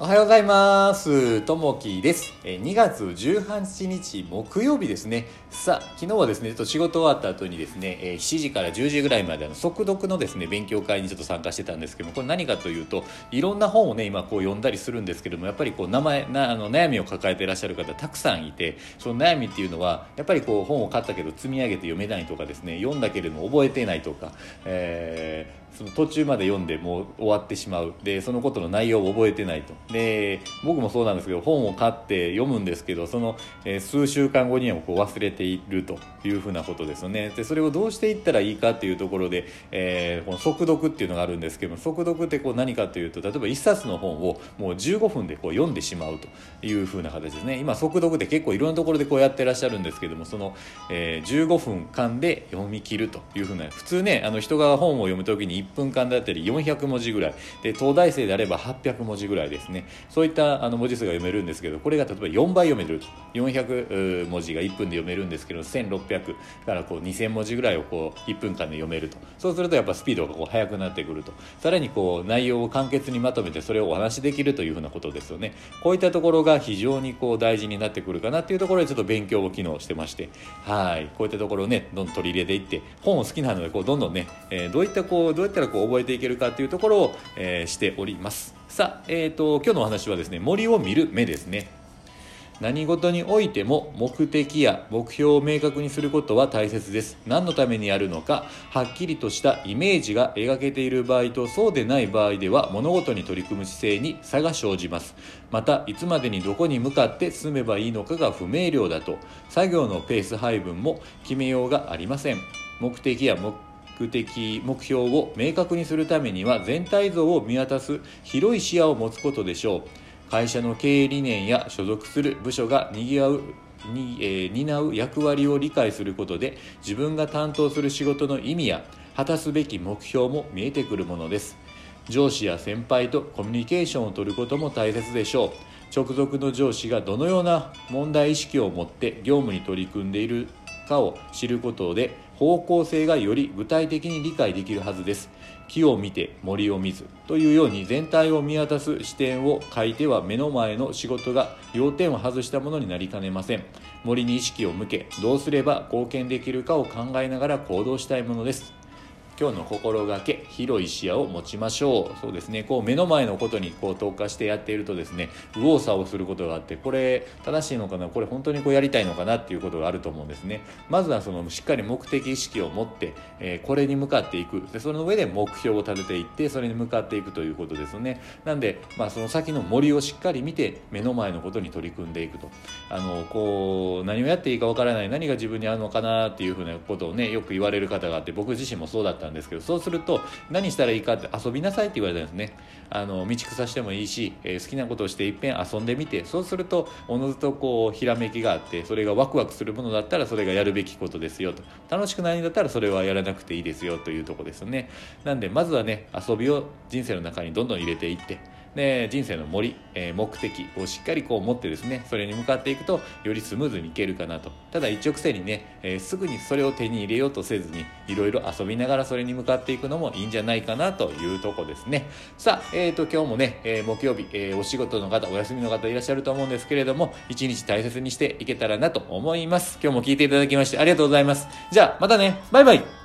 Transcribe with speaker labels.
Speaker 1: おはようございます。ともきです。2月18日木曜日ですね。さあ、昨日はですね、ちょっと仕事終わった後にですね、7時から10時ぐらいまであの速読のですね、勉強会にちょっと参加してたんですけども、これ何かというと、いろんな本をね、今こう読んだりするんですけども、やっぱりこう名前、なあの悩みを抱えていらっしゃる方たくさんいて、その悩みっていうのは、やっぱりこう本を買ったけど積み上げて読めないとかですね、読んだけれども覚えてないとか、えーその途中まで読んでもう終わってしまう。でそのことの内容を覚えてないと。で僕もそうなんですけど本を買って読むんですけどその、え数週間後にはこう忘れていると。いうふうなことですよね。でそれをどうしていったらいいかっていうところで、えーこの速読っていうのがあるんですけども速読ってこう何かというと例えば1冊の本をもう15分でこう読んでしまうと。いうふうな形ですね。今速読って結構いろんなところでこうやってらっしゃるんですけどもその、えー15分間で読み切ると。いうふうな普通ねあの人が本を読む時に1分間だったり400文字ぐらい。で東大生であれば800文字ぐらいですね。そういったあの文字数が読めるんですけどこれが例えば4倍読めると。400文字が1分で読めるんですけど1600からこう2000文字ぐらいをこう1分間で読めると。そうするとやっぱスピードがこう速くなってくると。さらにこう内容を簡潔にまとめてそれをお話しできるというふうなことですよね。こういったところが非常にこう大事になってくるかなっていうところでちょっと勉強を機能してまして。はい。こういったところをねどんどん取り入れていって本を好きなのでこうどんどんね、えーどういったこうどうやったらこう覚えていけるかっていうところを、えーしております。さあ、えー、と今日のお話はですね森を見る目ですね。何事においても目的や目標を明確にすることは大切です。何のためにやるのかはっきりとしたイメージが描けている場合とそうでない場合では物事に取り組む姿勢に差が生じます。またいつまでにどこに向かって進めばいいのかが不明瞭だと作業のペース配分も決めようがありません。目的や目的目標を明確にするためには全体像を見渡す広い視野を持つことでしょう。会社の経営理念や所属する部署が賑わうに、えー担う役割を理解することで自分が担当する仕事の意味や果たすべき目標も見えてくるものです。上司や先輩とコミュニケーションを取ることも大切でしょう。直属の上司がどのような問題意識を持って業務に取り組んでいるかを知ることで方向性がより具体的に理解できるはずです。木を見て森を見ずというように全体を見渡す視点を書いては目の前の仕事が要点を外したものになりかねません。森に意識を向けどうすれば貢献できるかを考えながら行動したいものです。今日の心がけ広い視野を持ちましょう。そうですね。こう目の前のことにこう投下してやっているとですね右往左往することがあってこれ正しいのかなこれ本当にこうやりたいのかなっていうことがあると思うんですね。まずはそのしっかり目的意識を持って、えーこれに向かっていく。でその上で目標を立てていってそれに向かっていくということですよね。なんで、まあ、その先の森をしっかり見て目の前のことに取り組んでいくと。あのこう何をやっていいかわからない何が自分に合うのかなっていうふうなことをねよく言われる方があって僕自身もそうだったんですけどそうすると何したらいいかって遊びなさいって言われたんですね。あの道草してもいいし、えー好きなことをしていっぺん遊んでみてそうするとおのずとこうひらめきがあってそれがワクワクするものだったらそれがやるべきことですよと。楽しくないんだったらそれはやらなくていいですよというとこですね。なんでまずはね遊びを人生の中にどんどん入れていってで人生の森、えー目的をしっかりこう持ってですねそれに向かっていくとよりスムーズにいけるかなと。ただ一直線にね、えーすぐにそれを手に入れようとせずにいろいろ遊びながらそれに向かっていくのもいいんじゃないかなというとこですね。さあ、えー、と今日もね、えー木曜日、えお仕事の方お休みの方いらっしゃると思うんですけれども一日大切にしていけたらなと思います。今日も聞いていただきましてありがとうございます。じゃあまたね。バイバイ。